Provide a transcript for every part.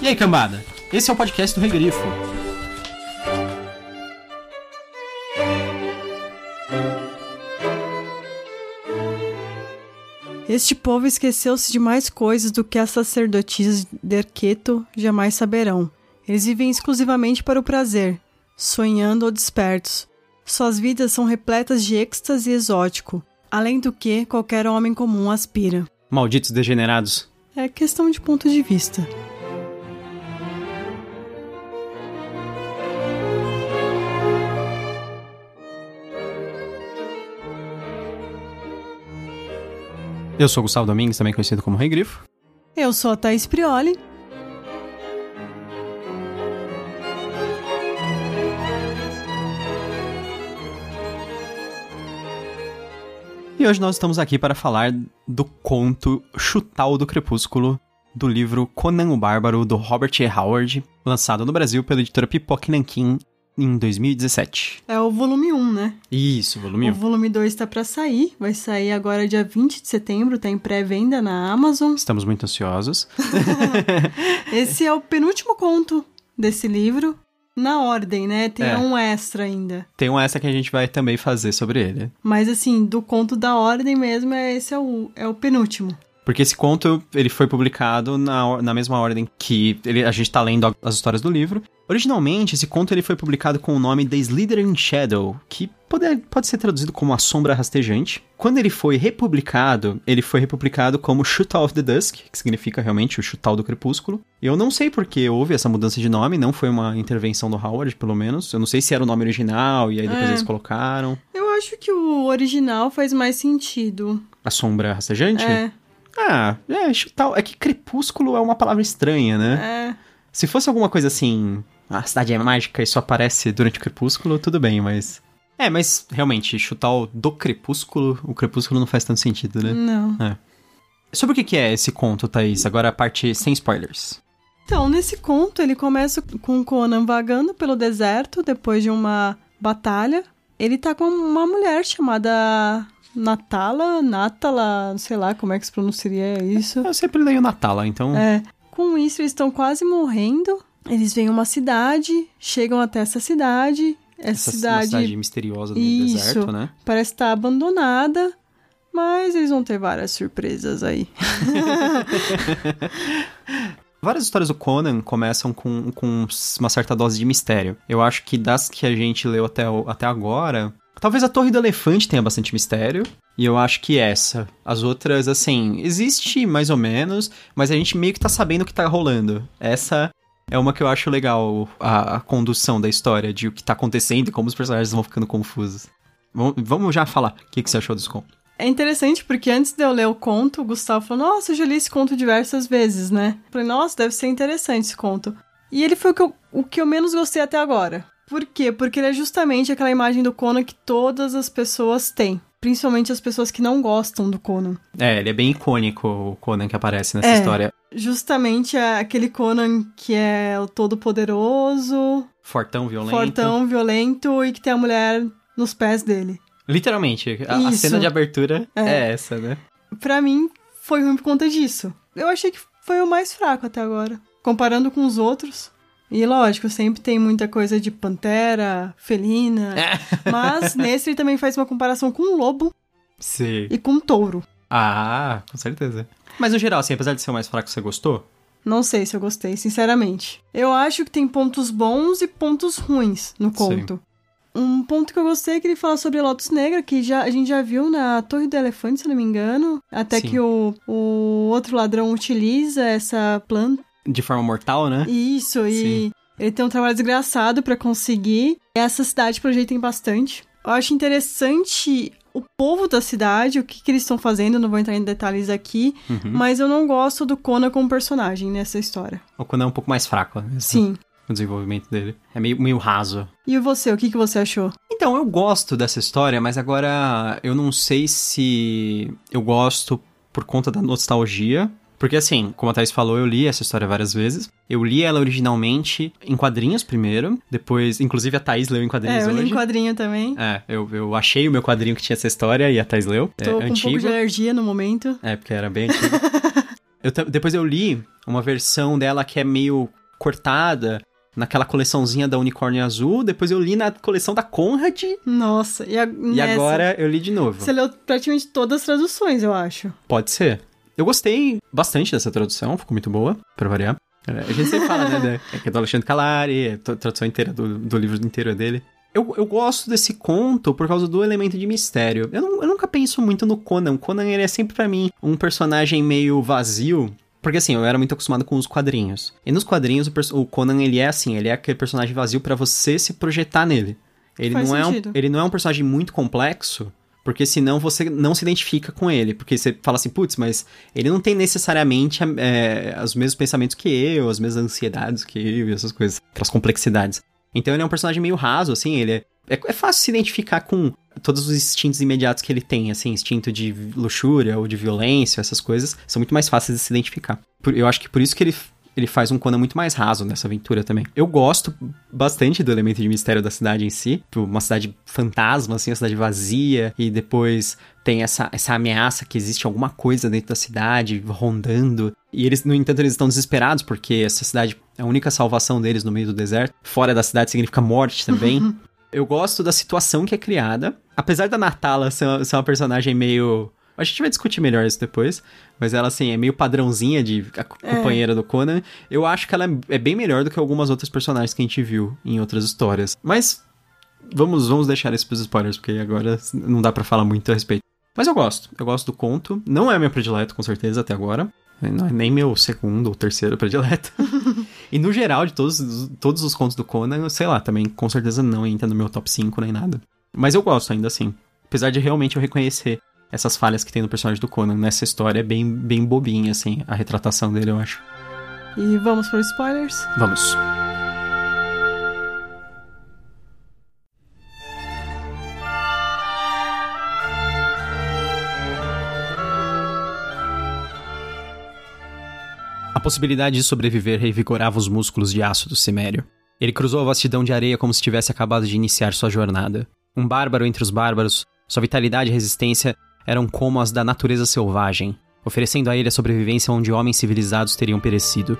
E aí, cambada? Esse é o podcast do Regrifo. Este povo esqueceu-se de mais coisas do que as sacerdotisas de Erqueto jamais saberão. Eles vivem exclusivamente para o prazer, sonhando ou despertos. Suas vidas são repletas de êxtase exótico, além do que qualquer homem comum aspira. Malditos degenerados. É questão de ponto de vista. Eu sou Gustavo Domingues, também conhecido como Rei Grifo. Eu sou a Thaís Prioli. E hoje nós estamos aqui para falar do conto Chutal do Crepúsculo, do livro Conan o Bárbaro, do Robert E. Howard, lançado no Brasil pela editora Pipoque Nankin em 2017. É o volume 1, né? Isso, volume O 1. volume 2 tá pra sair. Vai sair agora dia 20 de setembro, tá em pré-venda na Amazon. Estamos muito ansiosos. Esse é o penúltimo conto desse livro. Na ordem, né? Tem É. um extra ainda. Tem um essa que a gente vai também fazer sobre ele. Mas assim, do conto da ordem mesmo, é, esse é o, é o penúltimo. Porque esse conto, ele foi publicado na, na mesma ordem que ele- a gente tá lendo as histórias do livro. Originalmente, esse conto ele foi publicado com o nome The Slithering Shadow, que pode, pode ser traduzido como A Sombra Rastejante. Quando ele foi republicado, ele foi republicado como Shootal of the Dusk, que significa realmente o Chutal do Crepúsculo. Eu não sei por que houve essa mudança de nome, não foi uma intervenção do Howard, pelo menos. Eu não sei se era o nome original e aí depois É. eles colocaram. Eu acho que o original faz mais sentido. A Sombra Rastejante? É, Ah, é, Chutal. É que Crepúsculo é uma palavra estranha, né? é. Se fosse alguma coisa assim, a cidade é mágica e só aparece durante o crepúsculo, tudo bem, mas. É, mas realmente, chutar o do crepúsculo, o crepúsculo não faz tanto sentido, né? Não. Sobre o que, que é esse conto, Thaís? Agora a parte sem spoilers. Então, nesse conto, ele começa com Conan vagando pelo deserto depois de uma batalha. Ele tá com uma mulher chamada Natala, Natala, sei lá como é que se pronunciaria isso. Eu sempre leio Natala, então. É. Com isso, eles estão quase morrendo. Eles vêm a uma cidade, chegam até essa cidade. Essa, essa cidade, cidade misteriosa do Isso. deserto, né? parece estar abandonada, mas eles vão ter várias surpresas aí. Várias histórias do Conan começam com, com uma certa dose de mistério. Eu acho que das que a gente leu até, até agora, talvez a Torre do Elefante tenha bastante mistério. E eu acho que essa. As outras, assim, existe mais ou menos, mas a gente meio que tá sabendo o que tá rolando. Essa é uma que eu acho legal, a, a condução da história, de o que tá acontecendo e como os personagens vão ficando confusos. Vamos, vamos já falar o que, que você achou desse conto. É interessante porque antes de eu ler o conto, o Gustavo falou: Nossa, eu já li esse conto diversas vezes, né? Eu Falei: Nossa, deve ser interessante esse conto. E ele foi o que eu, o que eu menos gostei até agora. Por quê? Porque ele é justamente aquela imagem do Conan que todas as pessoas têm. Principalmente as pessoas que não gostam do Conan. É, ele é bem icônico, o Conan que aparece nessa É. história. Justamente é aquele Conan que é o todo-poderoso, Fortão, violento. fortão, violento e que tem a mulher nos pés dele. Literalmente, a, a cena de abertura é. É. essa, né? Pra mim, foi ruim por conta disso. Eu achei que foi o mais fraco até agora. Comparando com os outros. E lógico, sempre tem muita coisa de pantera, felina. Mas nesse ele também faz uma comparação com um lobo Sim. e com um touro. Ah, com certeza. Mas no geral, assim, apesar de ser o mais fraco, você gostou? Não sei se eu gostei, sinceramente. Eu acho que tem pontos bons e pontos ruins no conto. Um ponto que eu gostei é que ele fala sobre a Lotus Negra, que já, a gente já viu na Torre do Elefante, se eu não me engano. Até Sim. que o, o outro ladrão utiliza essa planta. De forma mortal, né? Isso, e Sim. ele tem um trabalho desgraçado pra conseguir. Essa cidade projetem bastante. Eu acho interessante o povo da cidade, o que, que eles estão fazendo, não vou entrar em detalhes aqui, Uhum. mas eu não gosto do Conan como personagem nessa história. O Conan é um pouco mais fraco, né? Sim. O desenvolvimento dele. É meio, meio raso. E você, o que, que você achou? Então, eu gosto dessa história, mas agora eu não sei se eu gosto por conta da nostalgia. Porque assim, como a Thais falou, eu li essa história várias vezes. Eu li ela originalmente em quadrinhos primeiro, depois, inclusive a Thaís leu em quadrinhos É, eu li hoje. em quadrinho também. É, eu, eu achei o meu quadrinho que tinha essa história e a Thais leu. Tô é com um antigo. pouco de alergia no momento. É, porque era bem antigo. Eu, depois eu li uma versão dela que é meio cortada, naquela coleçãozinha da Unicórnio Azul, depois eu li na coleção da Conrad. Nossa, e, a, e agora eu li de novo. Você leu praticamente todas as traduções, eu acho. Pode ser. Eu gostei bastante dessa tradução, ficou muito boa, pra variar. É, a gente sempre fala, né, é que é do Alexandre Calari, é a tradução inteira do, do livro inteiro dele. Eu, eu gosto desse conto por causa do elemento de mistério. Eu, não, eu nunca penso muito no Conan. O Conan, ele é sempre para mim um personagem meio vazio, porque assim, eu era muito acostumado com os quadrinhos. E nos quadrinhos, o, o Conan, ele é assim, ele é aquele personagem vazio para você se projetar nele. Ele não, é um, ele não é um personagem muito complexo, porque senão você não se identifica com ele. Porque você fala assim, putz, mas ele não tem necessariamente é, os mesmos pensamentos que eu, as mesmas ansiedades que eu e essas coisas, aquelas complexidades. Então ele é um personagem meio raso, assim, ele é, é, é fácil se identificar com todos os instintos imediatos que ele tem, assim, instinto de luxúria ou de violência, essas coisas, são muito mais fáceis de se identificar. Eu acho que por isso que ele ele faz um Conan muito mais raso nessa aventura também. Eu gosto bastante do elemento de mistério da cidade em si, tipo, uma cidade fantasma, assim, uma cidade vazia, e depois tem essa, essa ameaça que existe alguma coisa dentro da cidade rondando. E eles, no entanto, eles estão desesperados porque essa cidade é a única salvação deles no meio do deserto. Fora da cidade significa morte também. Eu gosto da situação que é criada. Apesar da Natala ser, ser uma personagem meio a gente vai discutir melhor isso depois. Mas ela, assim, é meio padrãozinha de é. companheira do Conan. Eu acho que ela é bem melhor do que algumas outras personagens que a gente viu em outras histórias. Mas vamos, vamos deixar isso pros spoilers, porque agora não dá para falar muito a respeito. Mas eu gosto. Eu gosto do conto. Não é meu predileto, com certeza, até agora. Não é nem meu segundo ou terceiro predileto. e no geral, de todos, todos os contos do Conan, sei lá, também com certeza não entra no meu top 5 nem nada. Mas eu gosto ainda assim. Apesar de realmente eu reconhecer essas falhas que tem no personagem do Conan nessa história é bem, bem bobinha, assim, a retratação dele, eu acho. E vamos para os spoilers? Vamos. A possibilidade de sobreviver revigorava os músculos de aço do Cimério. Ele cruzou a vastidão de areia como se tivesse acabado de iniciar sua jornada. Um bárbaro entre os bárbaros, sua vitalidade e resistência eram como as da natureza selvagem, oferecendo a ele a sobrevivência onde homens civilizados teriam perecido.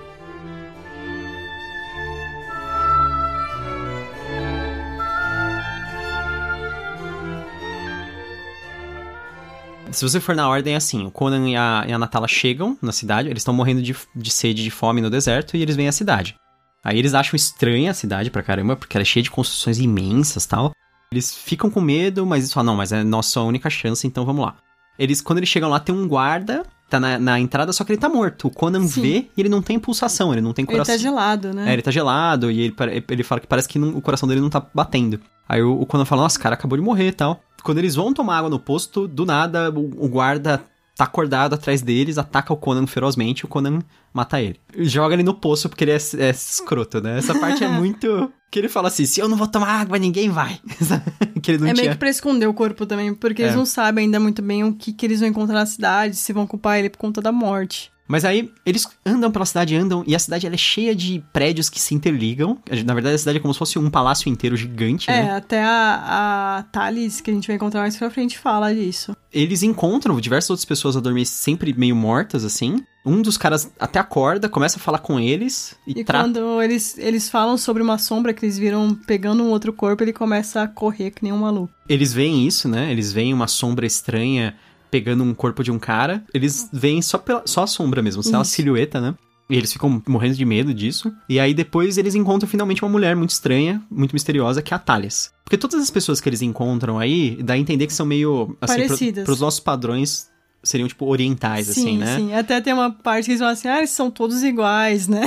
Se você for na ordem, é assim: o Conan e a, e a Natala chegam na cidade, eles estão morrendo de, de sede de fome no deserto e eles vêm à cidade. Aí eles acham estranha a cidade pra caramba, porque ela é cheia de construções imensas tal. Eles ficam com medo, mas eles falam, não, mas é nossa única chance, então vamos lá. Eles, quando eles chegam lá, tem um guarda, tá na, na entrada, só que ele tá morto. O Conan Sim. vê e ele não tem pulsação, ele não tem coração. Ele tá gelado, né? É, ele tá gelado e ele, ele fala que parece que não, o coração dele não tá batendo. Aí o, o Conan fala, nossa, cara acabou de morrer e tal. Quando eles vão tomar água no posto, do nada o, o guarda tá acordado atrás deles, ataca o Conan ferozmente, o Conan mata ele. Joga ele no poço porque ele é, é escroto, né? Essa parte é muito. Que ele fala assim: se eu não vou tomar água, ninguém vai. que ele não é tinha... meio que pra esconder o corpo também, porque é. eles não sabem ainda muito bem o que, que eles vão encontrar na cidade, se vão culpar ele por conta da morte. Mas aí eles andam pela cidade, andam, e a cidade é cheia de prédios que se interligam. Na verdade, a cidade é como se fosse um palácio inteiro gigante, é, né? até a, a Thales, que a gente vai encontrar mais pra frente, fala disso. Eles encontram diversas outras pessoas a dormir sempre meio mortas, assim. Um dos caras até acorda, começa a falar com eles e, e tra... quando eles, eles falam sobre uma sombra que eles viram pegando um outro corpo, ele começa a correr que nem um maluco. Eles veem isso, né? Eles veem uma sombra estranha pegando um corpo de um cara, eles veem só, pela, só a sombra mesmo, só a silhueta, né? E eles ficam morrendo de medo disso. E aí depois eles encontram finalmente uma mulher muito estranha, muito misteriosa, que é a Thalias. Porque todas as pessoas que eles encontram aí, dá a entender que são meio. Assim, Parecidas. Pro, pros nossos padrões, seriam, tipo, orientais, sim, assim, né? Sim, até tem uma parte que eles falam assim, ah, eles são todos iguais, né?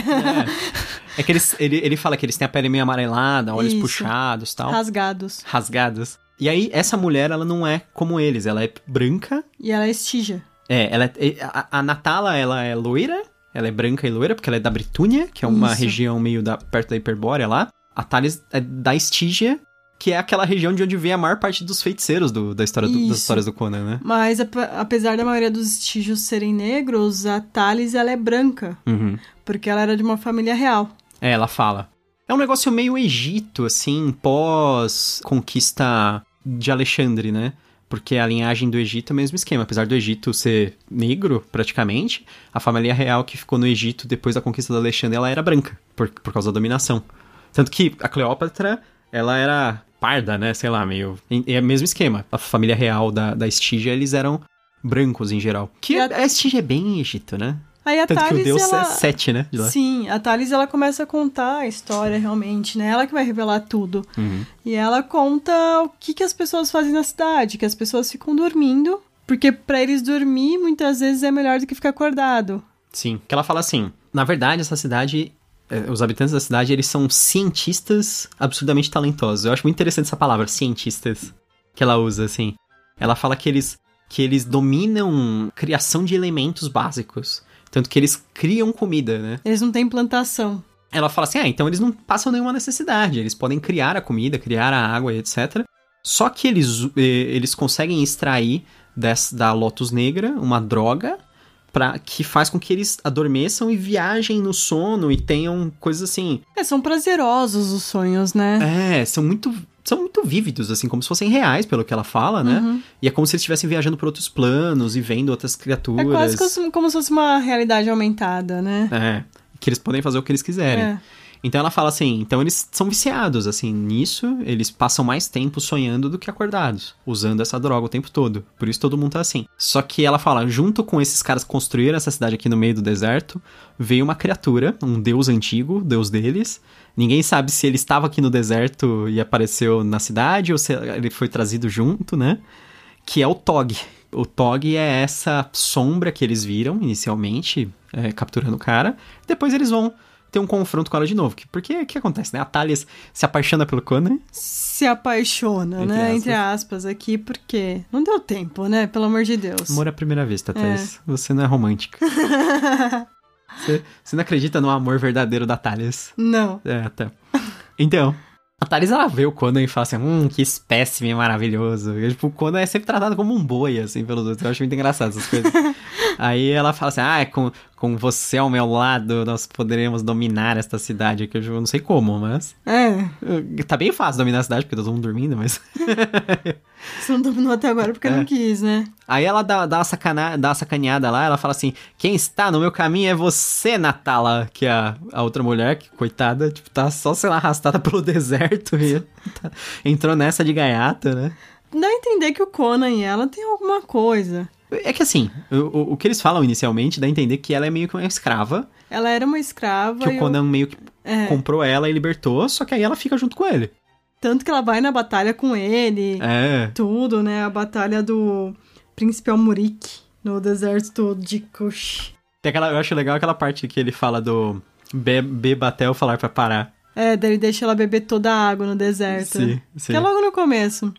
É, é que eles, ele, ele fala que eles têm a pele meio amarelada, olhos Isso. puxados tal. Rasgados. Rasgados. E aí, essa mulher, ela não é como eles, ela é branca. E ela é estígia. É, ela é, a, a Natala, ela é loira, ela é branca e loira, porque ela é da Britúnia, que é uma Isso. região meio da, perto da Hiperbórea lá. A Thales é da Estígia, que é aquela região de onde vem a maior parte dos feiticeiros do, da história do, das histórias do Conan, né? Mas apesar da maioria dos estígios serem negros, a Thales ela é branca. Uhum. Porque ela era de uma família real. É, ela fala. É um negócio meio Egito, assim, pós-conquista de Alexandre, né? Porque a linhagem do Egito é o mesmo esquema. Apesar do Egito ser negro, praticamente, a família real que ficou no Egito depois da conquista da Alexandre, ela era branca, por, por causa da dominação. Tanto que a Cleópatra, ela era parda, né? Sei lá, meio. É o mesmo esquema. A família real da, da Estígia, eles eram brancos em geral. Que a Estígia é bem Egito, né? Aí a Tanto Thales, que o deus ela... é sete, né? Sim, a Thales ela começa a contar a história realmente, né? Ela que vai revelar tudo. Uhum. E ela conta o que, que as pessoas fazem na cidade, que as pessoas ficam dormindo, porque para eles dormir muitas vezes é melhor do que ficar acordado. Sim, que ela fala assim, na verdade essa cidade, eh, os habitantes da cidade, eles são cientistas absurdamente talentosos. Eu acho muito interessante essa palavra, cientistas, que ela usa, assim. Ela fala que eles, que eles dominam criação de elementos básicos. Tanto que eles criam comida, né? Eles não têm plantação. Ela fala assim: ah, então eles não passam nenhuma necessidade, eles podem criar a comida, criar a água, etc. Só que eles, eh, eles conseguem extrair des, da Lotus Negra uma droga pra, que faz com que eles adormeçam e viajem no sono e tenham coisas assim. É, são prazerosos os sonhos, né? É, são muito. São muito vívidos, assim, como se fossem reais, pelo que ela fala, né? Uhum. E é como se eles estivessem viajando por outros planos e vendo outras criaturas. É quase como, como se fosse uma realidade aumentada, né? É, que eles podem fazer o que eles quiserem. É. Então ela fala assim, então eles são viciados, assim, nisso, eles passam mais tempo sonhando do que acordados, usando essa droga o tempo todo. Por isso todo mundo tá assim. Só que ela fala, junto com esses caras que construíram essa cidade aqui no meio do deserto, veio uma criatura, um deus antigo, deus deles. Ninguém sabe se ele estava aqui no deserto e apareceu na cidade ou se ele foi trazido junto, né? Que é o Tog. O Tog é essa sombra que eles viram inicialmente, é, capturando o cara. Depois eles vão ter um confronto com ela de novo. Que- Porque o que acontece, né? A Thalias se apaixona pelo Conan. Se apaixona, Entre né? aspas. Entre aspas aqui, porque não deu tempo, né? Pelo amor de Deus. Amor à primeira vista, Thalias. Você não é romântica. você, você não acredita no amor verdadeiro da Thalias. Não. É, tá. Então, a Thales, ela vê o Conan e fala assim, hum, que espécime maravilhoso. E, tipo, o Conan é sempre tratado como um boi, assim, pelos outros. Eu acho muito engraçado essas coisas. Aí ela fala assim, ah, com, com você ao meu lado, nós poderemos dominar esta cidade. Que eu não sei como, mas... É. Tá bem fácil dominar a cidade, porque tá todo mundo dormindo, mas... Você não dominou até agora porque É. não quis, né? Aí ela dá, dá, uma sacana, dá uma sacaneada lá, ela fala assim: quem está no meu caminho é você, Natala, que é a, a outra mulher, que, coitada, tipo, tá só sendo arrastada pelo deserto e tá- entrou nessa de gaiata, né? Dá a entender que o Conan e ela tem alguma coisa. É que assim, o, o, que eles falam inicialmente dá a entender que ela é meio que uma escrava, Ela era uma escrava que o Conan meio que É. comprou ela e libertou, só que aí ela fica junto com ele. Tanto que ela vai na batalha com ele, É. tudo, né? A batalha do Príncipe Almuric no deserto de Kush. Tem aquela, eu acho legal aquela parte que ele fala do be, beba até eu falar pra parar. É, daí ele deixa ela beber toda a água no deserto. Sim, sim. Que é logo no começo.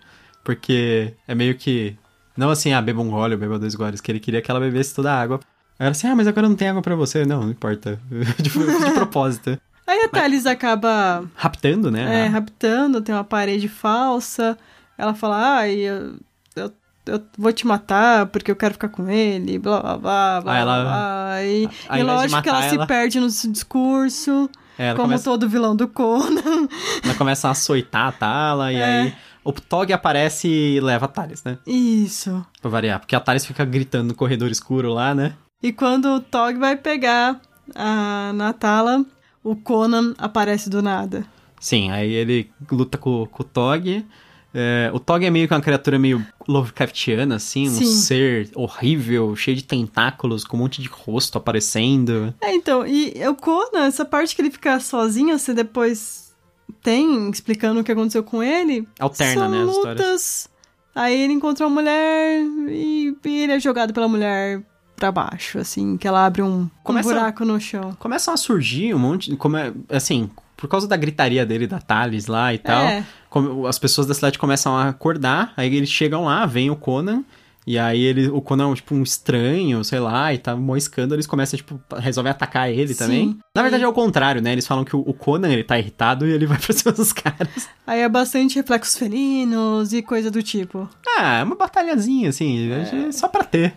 Porque é meio que. Não assim, ah, beba um gole beba dois goles, que ele queria que ela bebesse toda a água. Aí ela assim, ah, mas agora não tem água pra você. Não, não importa. de, de propósito. Aí a Thales acaba Raptando, né? é, raptando, tem uma parede falsa. Ela fala, ai, eu, eu, eu vou te matar porque eu quero ficar com ele, blá blá blá blá. Aí ela- blá. E, ao e lógico que ela, matar se ela- perde no discurso, É, ela, como começa, todo vilão do Conan. ela começa a açoitar a Tala, e É. aí o Tog aparece e leva a Thales, né? Isso. Pra variar. Porque a Thales fica gritando no corredor escuro lá, né? E quando o Tog vai pegar a Natala, o Conan aparece do nada. Sim, aí ele luta com, com o Tog. É, o Tog é meio que uma criatura meio Lovecraftiana, assim, um Sim. ser horrível, cheio de tentáculos, com um monte de rosto aparecendo. É, então, e o Conan, essa parte que ele fica sozinho, você depois tem explicando o que aconteceu com ele. Alterna, são né, as histórias. lutas. Aí ele encontra uma mulher e, e ele é jogado pela mulher pra baixo, assim, que ela abre um, Começa- um buraco no chão. Começam a surgir um monte, como é, assim, por causa da gritaria dele, da Thales lá e tal, É. como- as pessoas da cidade começam a acordar, aí eles chegam lá, vem o Conan, e aí ele, o Conan é tipo um estranho, sei lá, e tá mó escândalo, eles começam, tipo, resolvem atacar ele Sim. também. Na verdade é o contrário, né, eles falam que o, o Conan, ele tá irritado e ele vai pra cima dos caras. Aí é bastante reflexos felinos e coisa do tipo. Ah, é uma batalhazinha, assim, É. só pra ter.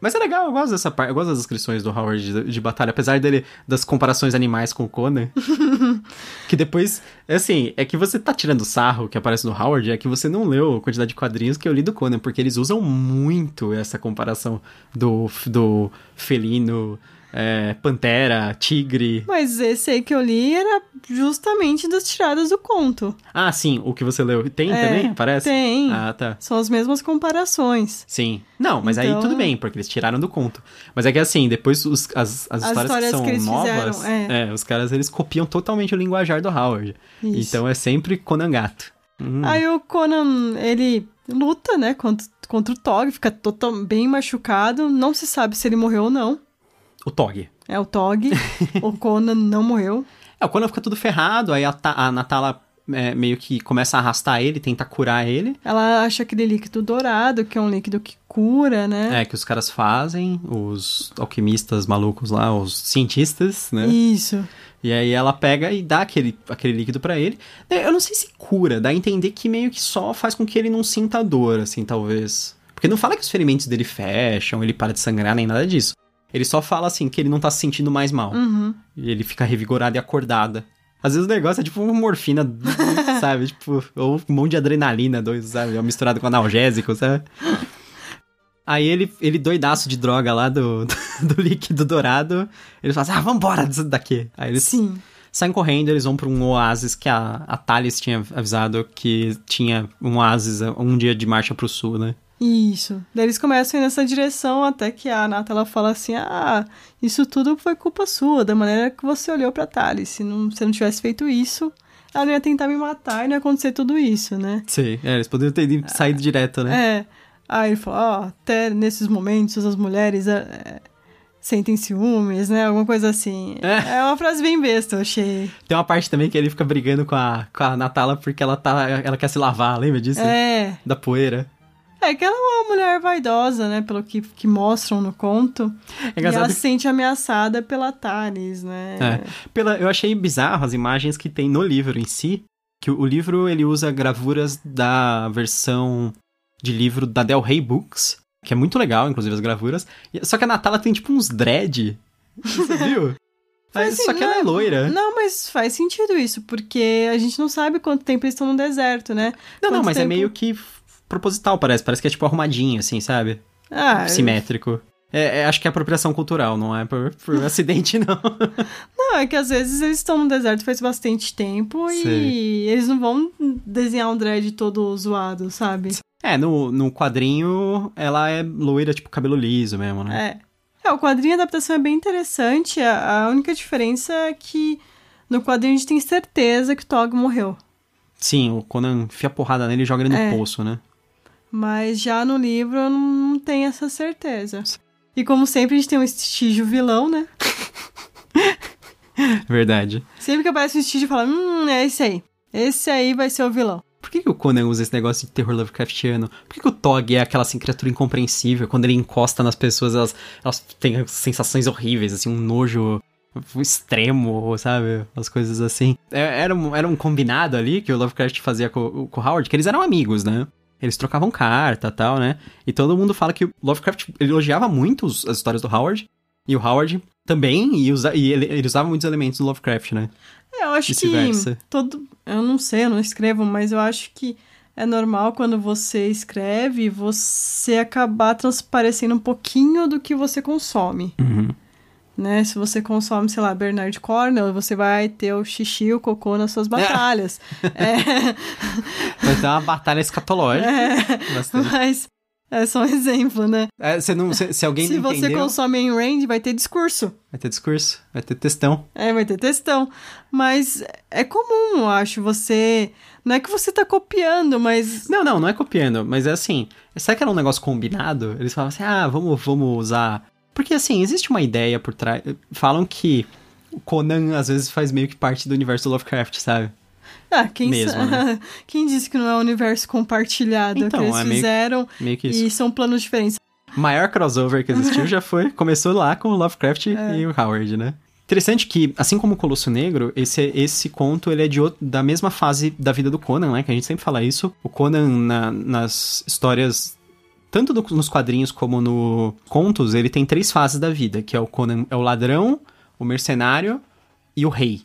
Mas é legal, eu gosto dessa parte, eu gosto das descrições do Howard de, de batalha, apesar dele, das comparações animais com o Conan. que depois, é assim, é que você tá tirando sarro que aparece no Howard, é que você não leu a quantidade de quadrinhos que eu li do Conan, porque eles usam muito essa comparação do, do felino é, pantera, tigre. Mas esse aí que eu li era justamente das tiradas do conto. Ah, sim, o que você leu. Tem É, também? Aparece? Tem. Ah, tá. São as mesmas comparações. Sim. Não, mas aí Então- tudo bem, porque eles tiraram do conto. Mas é que assim, depois os- as, as, histórias, histórias que são que eles novas, fizeram, é. os caras eles copiam totalmente o linguajar do Howard. Isso. Então é sempre Conan Gato. Hum. Aí o Conan, ele luta, né, contra, contra o Tog, fica total, bem machucado. Não se sabe se ele morreu ou não. O Tog. É o Tog. o Conan não morreu. É, o Conan fica tudo ferrado, aí a, a Natala é, meio que começa a arrastar ele, tenta curar ele. Ela acha aquele líquido dourado, que é um líquido que cura, né? É, que os caras fazem, os alquimistas malucos lá, os cientistas, né? Isso. E aí ela pega e dá aquele, aquele líquido pra ele. É, Eu não sei se cura, dá a entender que meio que só faz com que ele não sinta dor, assim, talvez. Porque não fala que os ferimentos dele fecham, ele para de sangrar, nem nada disso. Ele só fala, assim, que ele não tá se sentindo mais mal. Uhum. E ele fica revigorado e acordada. Às vezes o negócio é tipo uma morfina, sabe? Tipo, ou um monte de adrenalina, dois, sabe? Misturado com analgésico, sabe? Aí ele, ele doidaço de droga lá do, do, líquido dourado. Ele fala assim, ah, vambora daqui. Aí eles Sim. saem correndo, eles vão pra um oásis que a, a Thales tinha avisado que tinha um oásis um dia de marcha pro sul, né? Isso. Daí eles começam a ir nessa direção até que a Nata ela fala assim: Ah, isso tudo foi culpa sua, da maneira que você olhou pra Thales. Se não, se não tivesse feito isso, ela não ia tentar me matar e não ia acontecer tudo isso, né? Sim, é, eles poderiam ter saído direto, né? É. Aí ele fala: Ó, até nesses momentos as mulheres é, sentem ciúmes, né? Alguma coisa assim. É. É. uma frase bem besta, eu achei. Tem uma parte também que ele fica brigando com a, com a Natala porque ela, tá, ela quer se lavar, lembra disso? É. Da poeira. É que ela é uma mulher vaidosa, né? Pelo que, que mostram no conto. É e ela se sente ameaçada pela Thales, né? É. Pela, eu achei bizarro as imagens que tem no livro em si, que o, o livro ele usa gravuras da versão de livro da Del Rey Books, que é muito legal, inclusive as gravuras. Só que a Natala tem tipo uns dread. Você viu? Mas, só que ela é loira. Não, mas faz sentido isso, porque a gente não sabe quanto tempo eles estão no deserto, né? Não, não, Quanto mas é tempo- meio que proposital, parece. Parece que é tipo arrumadinho, assim, sabe? Ah, Simétrico. É, é, acho que é apropriação cultural, não é por, por acidente, não. não, é que às vezes eles estão no deserto faz bastante tempo Sei. e eles não vão desenhar um dread todo zoado, sabe? É, no, no quadrinho ela é loira, tipo cabelo liso mesmo, né? É. É, o quadrinho de adaptação é bem interessante. A, a única diferença é que no quadrinho a gente tem certeza que o Tog morreu. Sim, o Conan enfia porrada nele e joga ele no É. poço, né? Mas já no livro eu não, tenho essa certeza. E como sempre, a gente tem um estígio vilão, né? Verdade. Sempre que aparece um estígio, fala, hum, é esse aí. Esse aí vai ser o vilão. Por que, que o Conan usa esse negócio de terror Lovecraftiano? Por que, que o Tog é aquela assim, criatura incompreensível? Quando ele encosta nas pessoas, elas, elas têm sensações horríveis, assim, um nojo extremo, sabe? As coisas assim. É- Era um, era um combinado ali que o Lovecraft fazia com, com o Howard, que eles eram amigos, né? Eles trocavam carta e tal, né? E todo mundo fala que o Lovecraft elogiava muito os- as histórias do Howard. E o Howard também, e, usa, e ele, ele usava muitos elementos do Lovecraft, né? É, eu acho que todo. Eu não sei, eu não escrevo, mas eu acho que é normal quando você escreve você acabar transparecendo um pouquinho do que você consome. Uhum. Né? Se você consome, sei lá, Bernard Cornell, você vai ter o xixi e o cocô nas suas batalhas. é, Vai ter uma batalha escatológica. Bastante. mas é só um exemplo, né? É, você não, se, se alguém Se não você entendeu, consome Ayn Rand, vai ter discurso. vai ter discurso, vai ter textão. É, vai ter textão. Mas é comum, eu acho, você... Não é que você tá copiando, mas... Não, não, não é copiando, mas é assim, será que era um negócio combinado? Eles falavam assim, ah, vamos, vamos usar... Porque assim, existe uma ideia por trás... Falam que o Conan às vezes faz meio que parte do universo do Lovecraft, sabe? Ah, quem, Mesmo, né? quem disse que não é um universo compartilhado Então, que eles é meio- fizeram Meio que e são planos diferentes? O maior crossover que existiu já foi, começou lá com o Lovecraft É. e o Howard, né? Interessante que, assim como o Colosso Negro, esse, esse conto ele é de da mesma fase da vida do Conan, né? Que a gente sempre fala isso. O Conan, na- nas histórias tanto no- nos quadrinhos como no contos, ele tem três fases da vida, que é o Conan, é o ladrão, o mercenário e o rei.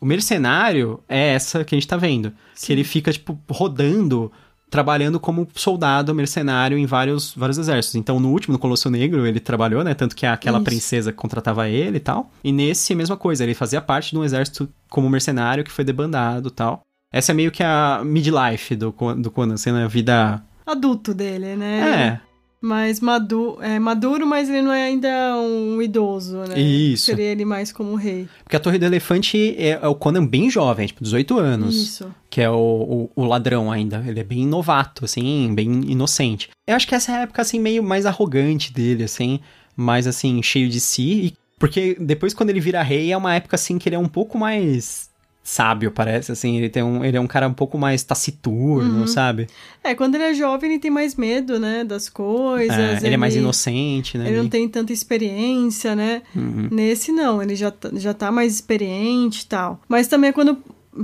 O mercenário é essa que a gente tá vendo, que ele fica tipo rodando, trabalhando como soldado mercenário em vários vários exércitos. Então, no último, no Colosso Negro, ele trabalhou, né, tanto que aquela Isso. princesa contratava ele e tal. E nesse, a mesma coisa, ele fazia parte de um exército como mercenário que foi debandado e tal. Essa é meio que a midlife do, do Conan, sendo a vida... Adulto dele, né? É, Mais madu é maduro, mas ele não é ainda um idoso, né? Isso. Seria ele mais como rei. porque a Torre do Elefante é, é o Conan bem jovem, tipo, 18 anos. Isso. Que é o, o, o ladrão ainda. Ele é bem novato, assim, bem inocente. Eu acho que essa é a época, assim, meio mais arrogante dele, assim. Mais, assim, cheio de si. E- porque depois, quando ele vira rei, é uma época, assim, que ele é um pouco mais sábio, parece, assim. Ele, tem um, ele é um cara um pouco mais taciturno, sabe? É, quando ele é jovem, ele tem mais medo, né? Das coisas. É, ele é mais inocente, né? Ele não tem tanta experiência, né? Uhum. Nesse não, ele já, tá- já tá mais experiente e tal. Mas também é quando,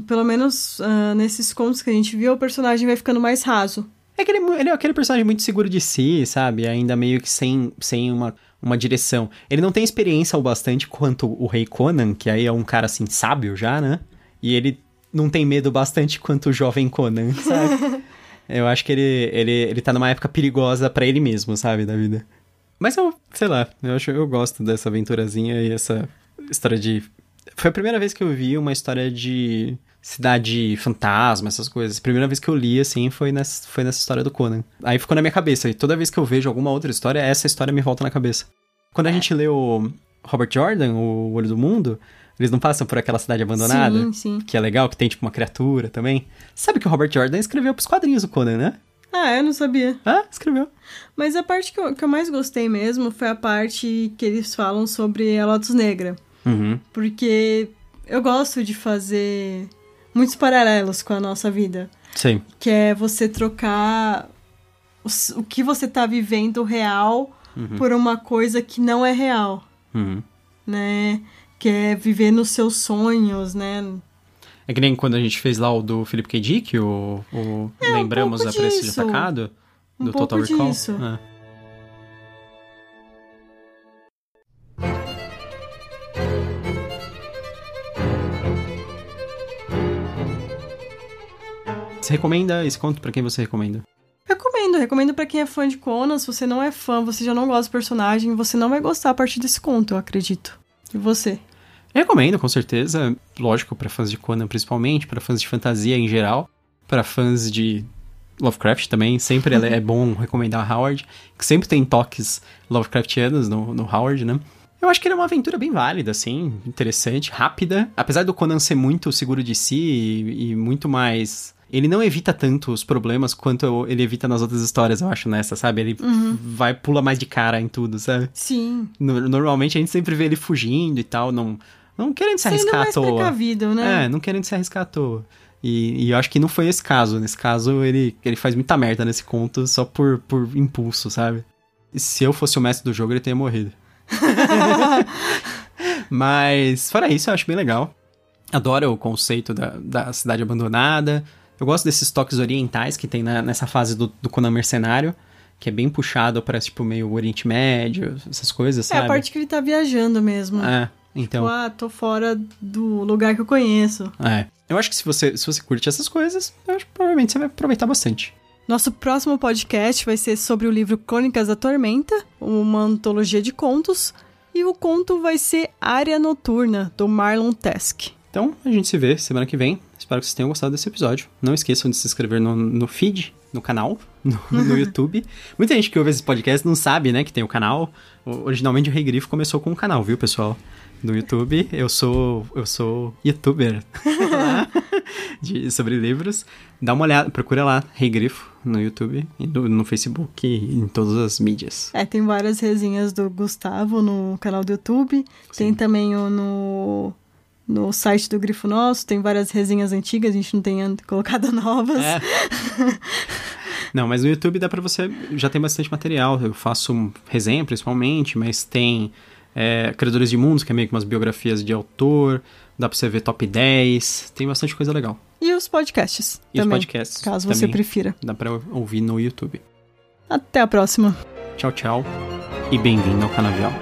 pelo menos ah, nesses contos que a gente viu, o personagem vai ficando mais raso. É que ele, é ele é aquele personagem muito seguro de si, sabe? Ainda meio que sem, sem uma, uma direção. Ele não tem experiência o bastante quanto o Rei Conan, que aí é um cara assim sábio já, né? E ele não tem medo bastante quanto o jovem Conan, sabe? eu acho que ele, ele, ele tá numa época perigosa pra ele mesmo, sabe? Da vida. Mas eu, sei lá, eu acho eu gosto dessa aventurazinha e essa história de. Foi a primeira vez que eu vi uma história de cidade fantasma, essas coisas. A primeira vez que eu li, assim, foi nessa, foi nessa história do Conan. Aí ficou na minha cabeça. E toda vez que eu vejo alguma outra história, essa história me volta na cabeça. Quando a gente lê o Robert Jordan, o Olho do Mundo, eles não passam por aquela cidade abandonada? Sim, sim. Que é legal, que tem tipo uma criatura também. Sabe que o Robert Jordan escreveu pros quadrinhos do Conan, né? Ah, eu não sabia. Ah, escreveu. Mas a parte que eu, que eu mais gostei mesmo foi a parte que eles falam sobre a Lotus Negra. Uhum. Porque eu gosto de fazer muitos paralelos com a nossa vida. Sim. Que é você trocar os- o que você tá vivendo real por uma coisa que não é real, Uhum. né? Que é viver nos seus sonhos, né? É que nem quando a gente fez lá o do Philip K. Dick, o, o É, um Lembramos pouco a Preço de. Atacado, Um do pouco Total Recall. disso. É. Você recomenda esse conto pra quem você recomenda? Recomendo, recomendo pra quem é fã de Conan. Se você não é fã, você já não gosta do personagem, você não vai gostar a partir desse conto, eu acredito. E você? Eu recomendo, com certeza. Lógico, pra fãs de Conan principalmente, pra fãs de fantasia em geral, pra fãs de Lovecraft também. Sempre é bom recomendar Howard, que sempre tem toques Lovecraftianos no, no Howard, né? Eu acho que ele é uma aventura bem válida, assim, interessante, rápida. Apesar do Conan ser muito seguro de si e, e muito mais. Ele não evita tanto os problemas quanto ele evita nas outras histórias, eu acho, nessa, sabe? Ele vai, pula mais de cara em tudo, sabe? Sim. No- Normalmente a gente sempre vê ele fugindo e tal, não, não querendo se arriscar à toa. precavido, né? É, não querendo se arriscar à toa. E, e eu acho que não foi esse caso. Nesse caso, ele, ele faz muita merda nesse conto só por, por impulso, sabe? E se eu fosse o mestre do jogo, ele teria morrido. Mas, fora isso, eu acho bem legal. Adoro o conceito da, da cidade abandonada. Eu gosto desses toques orientais que tem na- nessa fase do, do Conan Mercenário, que é bem puxado para tipo, meio Oriente Médio, essas coisas, É sabe? a parte que ele tá viajando mesmo. É, então... Tipo, ah, tô fora do lugar que eu conheço. É. Eu acho que se você, se você curte essas coisas, eu acho que provavelmente você vai aproveitar bastante. Nosso próximo podcast vai ser sobre o livro Crônicas da Tormenta, uma antologia de contos, e o conto vai ser Área Noturna, do Marlon Tesk. Então, a gente se vê semana que vem. Espero que vocês tenham gostado desse episódio. Não esqueçam de se inscrever no, no feed, no canal, no, no YouTube. Muita gente que ouve esse podcast não sabe, né, que tem o canal. Originalmente o Rei Grifo começou com um canal, viu, pessoal? No YouTube, eu sou eu sou youtuber lá, de, sobre livros. Dá uma olhada, procura lá, Rei Grifo, no YouTube, e no, no Facebook e em todas as mídias. É, tem várias resenhas do Gustavo no canal do YouTube, tem também o no, no site do Grifo Nosso, tem várias resenhas antigas, a gente não tem colocado novas. É. Não, mas no YouTube dá pra você. Já tem bastante material. Eu faço resenha principalmente, mas tem é, Criadores de Mundos, que é meio que umas biografias de autor. Dá pra você ver top 10. Tem bastante coisa legal. E os podcasts E os também, podcasts. caso você prefira. Dá pra ouvir no YouTube. Até a próxima. Tchau, tchau. E bem-vindo ao Canavial.